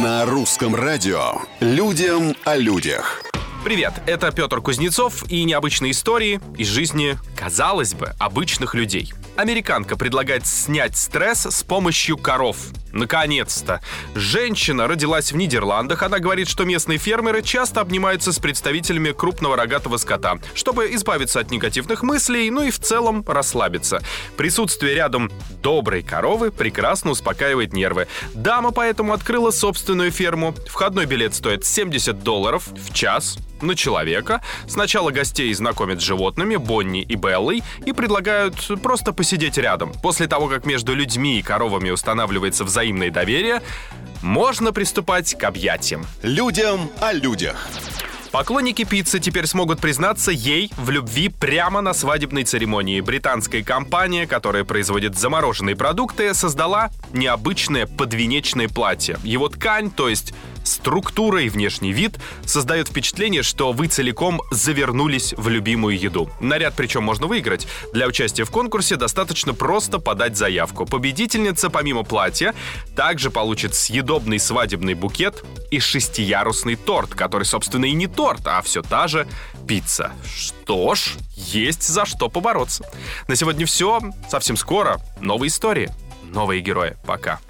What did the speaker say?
На русском радио «Людям о людях». Привет, это Петр Кузнецов и необычные истории из жизни, казалось бы, обычных людей. Американка предлагает снять стресс с помощью коров. Наконец-то! Женщина родилась в Нидерландах. Она говорит, что местные фермеры часто обнимаются с представителями крупного рогатого скота, чтобы избавиться от негативных мыслей, ну и в целом расслабиться. Присутствие рядом доброй коровы прекрасно успокаивает нервы. Дама поэтому открыла собственную ферму. Входной билет стоит 70 долларов в час на человека. Сначала гостей знакомят с животными, Бонни и Беллой, и предлагают просто посидеть рядом. После того, как между людьми и коровами устанавливается взаимное доверие, можно приступать к объятиям. Людям о людях. Поклонники пиццы теперь смогут признаться ей в любви прямо на свадебной церемонии. Британская компания, которая производит замороженные продукты, создала необычное подвенечное платье. Его ткань, то есть структура и внешний вид создают впечатление, что вы целиком завернулись в любимую еду. Наряд причем можно выиграть. Для участия в конкурсе достаточно просто подать заявку. Победительница, помимо платья, также получит съедобный свадебный букет и шестиярусный торт, который, собственно, и не торт, а все та же пицца. Что ж, есть за что побороться. На сегодня все. Совсем скоро новые истории, новые герои. Пока.